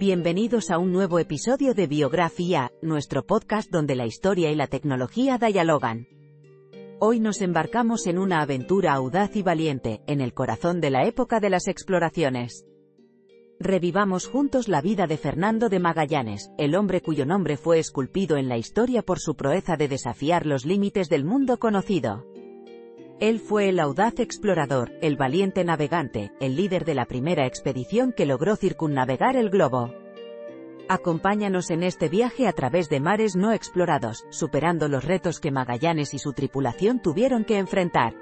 Bienvenidos a un nuevo episodio de Biografía, nuestro podcast donde la historia y la tecnología dialogan. Hoy nos embarcamos en una aventura audaz y valiente, en el corazón de la época de las exploraciones. Revivamos juntos la vida de Fernando de Magallanes, el hombre cuyo nombre fue esculpido en la historia por su proeza de desafiar los límites del mundo conocido. Él fue el audaz explorador, el valiente navegante, el líder de la primera expedición que logró circunnavegar el globo. Acompáñanos en este viaje a través de mares no explorados, superando los retos que Magallanes y su tripulación tuvieron que enfrentar.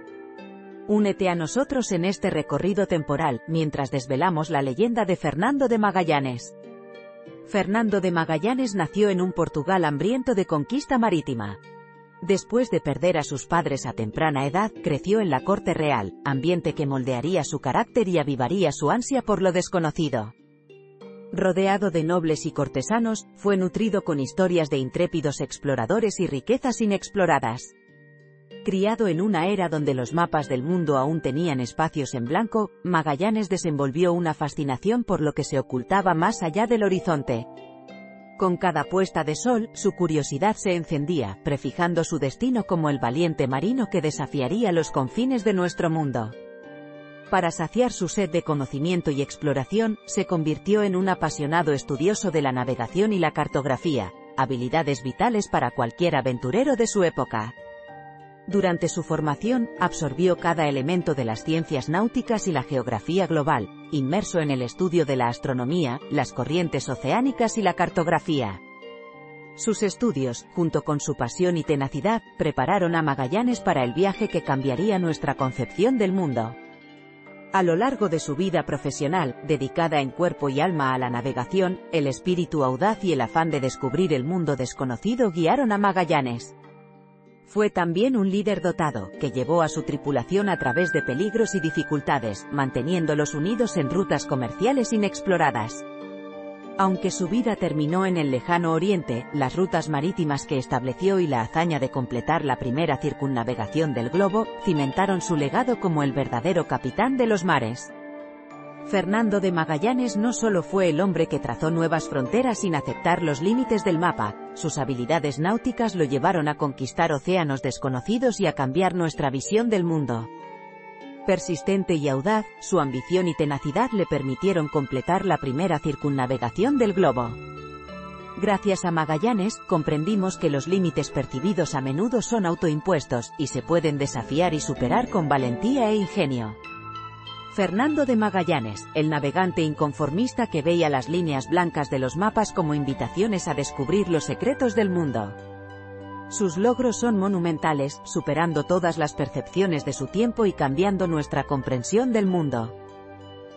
Únete a nosotros en este recorrido temporal, mientras desvelamos la leyenda de Fernando de Magallanes. Fernando de Magallanes nació en un Portugal hambriento de conquista marítima. Después de perder a sus padres a temprana edad, creció en la corte real, ambiente que moldearía su carácter y avivaría su ansia por lo desconocido. Rodeado de nobles y cortesanos, fue nutrido con historias de intrépidos exploradores y riquezas inexploradas. Criado en una era donde los mapas del mundo aún tenían espacios en blanco, Magallanes desenvolvió una fascinación por lo que se ocultaba más allá del horizonte. Con cada puesta de sol, su curiosidad se encendía, prefijando su destino como el valiente marino que desafiaría los confines de nuestro mundo. Para saciar su sed de conocimiento y exploración, se convirtió en un apasionado estudioso de la navegación y la cartografía, habilidades vitales para cualquier aventurero de su época. Durante su formación, absorbió cada elemento de las ciencias náuticas y la geografía global, inmerso en el estudio de la astronomía, las corrientes oceánicas y la cartografía. Sus estudios, junto con su pasión y tenacidad, prepararon a Magallanes para el viaje que cambiaría nuestra concepción del mundo. A lo largo de su vida profesional, dedicada en cuerpo y alma a la navegación, el espíritu audaz y el afán de descubrir el mundo desconocido guiaron a Magallanes. Fue también un líder dotado, que llevó a su tripulación a través de peligros y dificultades, manteniéndolos unidos en rutas comerciales inexploradas. Aunque su vida terminó en el lejano oriente, las rutas marítimas que estableció y la hazaña de completar la primera circunnavegación del globo, cimentaron su legado como el verdadero capitán de los mares. Fernando de Magallanes no solo fue el hombre que trazó nuevas fronteras sin aceptar los límites del mapa, sus habilidades náuticas lo llevaron a conquistar océanos desconocidos y a cambiar nuestra visión del mundo. Persistente y audaz, su ambición y tenacidad le permitieron completar la primera circunnavegación del globo. Gracias a Magallanes, comprendimos que los límites percibidos a menudo son autoimpuestos, y se pueden desafiar y superar con valentía e ingenio. Fernando de Magallanes, el navegante inconformista que veía las líneas blancas de los mapas como invitaciones a descubrir los secretos del mundo. Sus logros son monumentales, superando todas las percepciones de su tiempo y cambiando nuestra comprensión del mundo.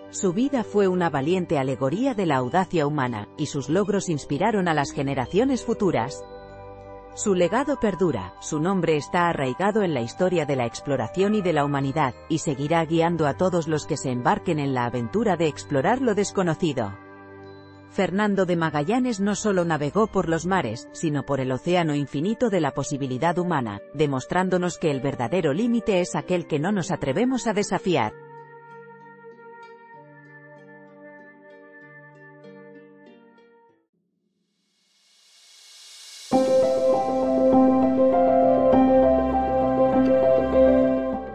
Su vida fue una valiente alegoría de la audacia humana, y sus logros inspiraron a las generaciones futuras. Su legado perdura, su nombre está arraigado en la historia de la exploración y de la humanidad, y seguirá guiando a todos los que se embarquen en la aventura de explorar lo desconocido. Fernando de Magallanes no solo navegó por los mares, sino por el océano infinito de la posibilidad humana, demostrándonos que el verdadero límite es aquel que no nos atrevemos a desafiar.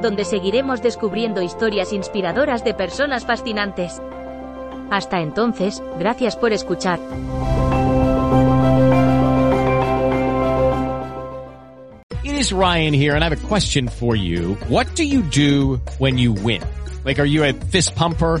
donde seguiremos descubriendo historias inspiradoras de personas fascinantes. Hasta entonces, gracias por escuchar. It is Ryan here, and I have a question for you. What do you do when you win? Like, are you a fist pumper?